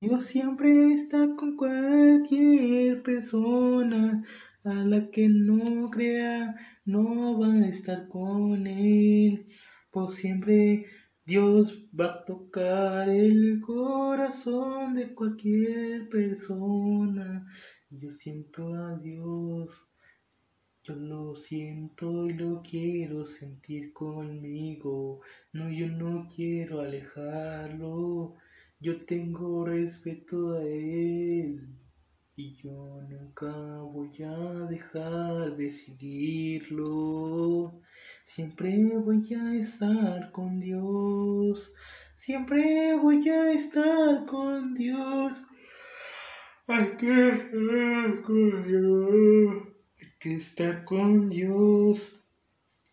Dios siempre está con cualquier persona. A la que no crea, no va a estar con él. Por siempre Dios va a tocar el corazón de cualquier persona. Yo siento a Dios. Yo lo siento y lo quiero sentir conmigo. No, yo no quiero alejarlo. Yo tengo respeto a Él. Y yo nunca voy a dejar de seguirlo. Siempre voy a estar con Dios. Siempre voy a estar con Dios. Hay que estar con Dios. Hay que estar con Dios.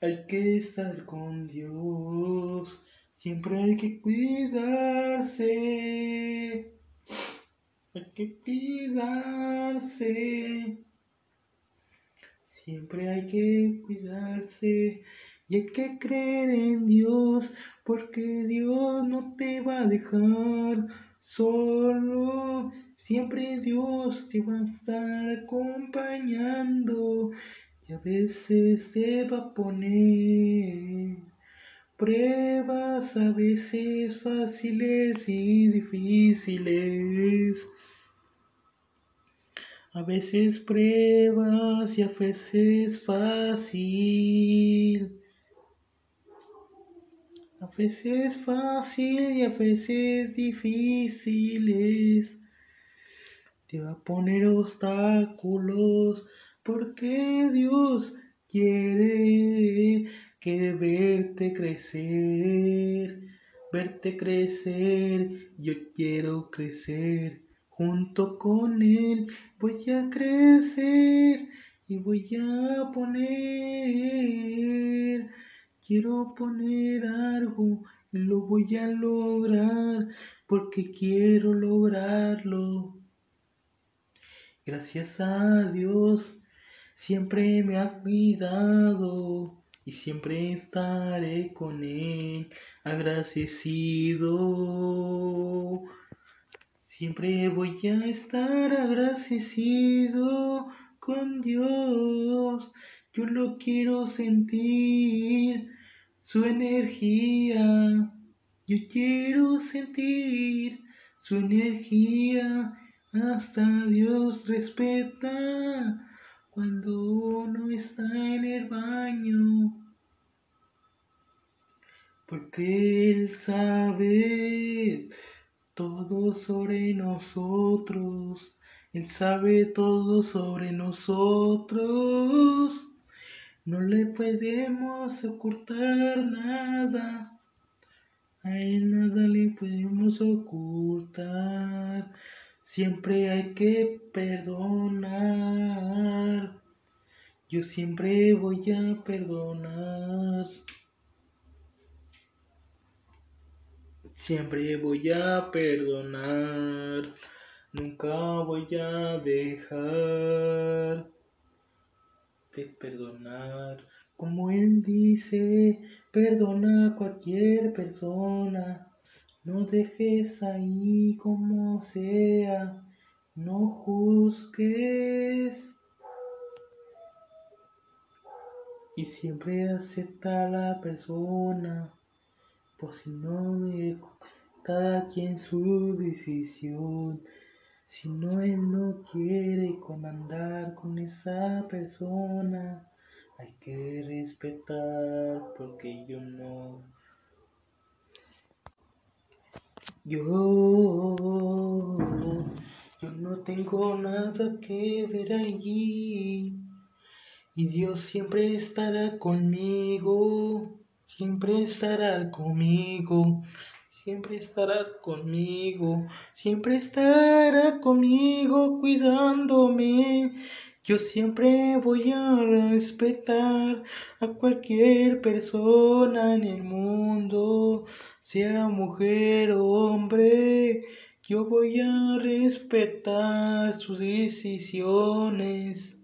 Hay que estar con Dios. Siempre hay que cuidarse. Hay que cuidarse. Siempre hay que cuidarse y hay que creer en Dios, porque Dios no te va a dejar solo. Siempre Dios te va a estar acompañando y a veces te va a poner pruebas, a veces fáciles y difíciles. A veces pruebas y a veces fácil. A veces fácil y a veces difíciles. Te va a poner obstáculos porque Dios quiere que verte crecer, verte crecer. Yo quiero crecer Junto con Él voy a crecer y voy a poner. Quiero poner algo y lo voy a lograr porque quiero lograrlo. Gracias a Dios siempre me ha cuidado y siempre estaré con Él agradecido. Siempre voy a estar agradecido con Dios. Yo lo quiero sentir, su energía. Yo quiero sentir su energía. Hasta Dios respeta cuando uno está en el baño. Porque Él sabe todo sobre nosotros. Él sabe todo sobre nosotros. No le podemos ocultar nada. A él nada le podemos ocultar. Siempre hay que perdonar. Yo siempre voy a perdonar. Siempre voy a perdonar, nunca voy a dejar de perdonar. Como Él dice, perdona a cualquier persona, no dejes ahí como sea, no juzgues. Y siempre acepta a la persona pues si no me cada quien su decisión. Si no él no quiere comandar con esa persona, hay que respetar porque yo no. Yo, yo no tengo nada que ver allí. Y Dios siempre estará conmigo siempre estará conmigo, siempre estará conmigo, siempre estará conmigo cuidándome. Yo siempre voy a respetar a cualquier persona en el mundo, sea mujer o hombre. Yo voy a respetar sus decisiones.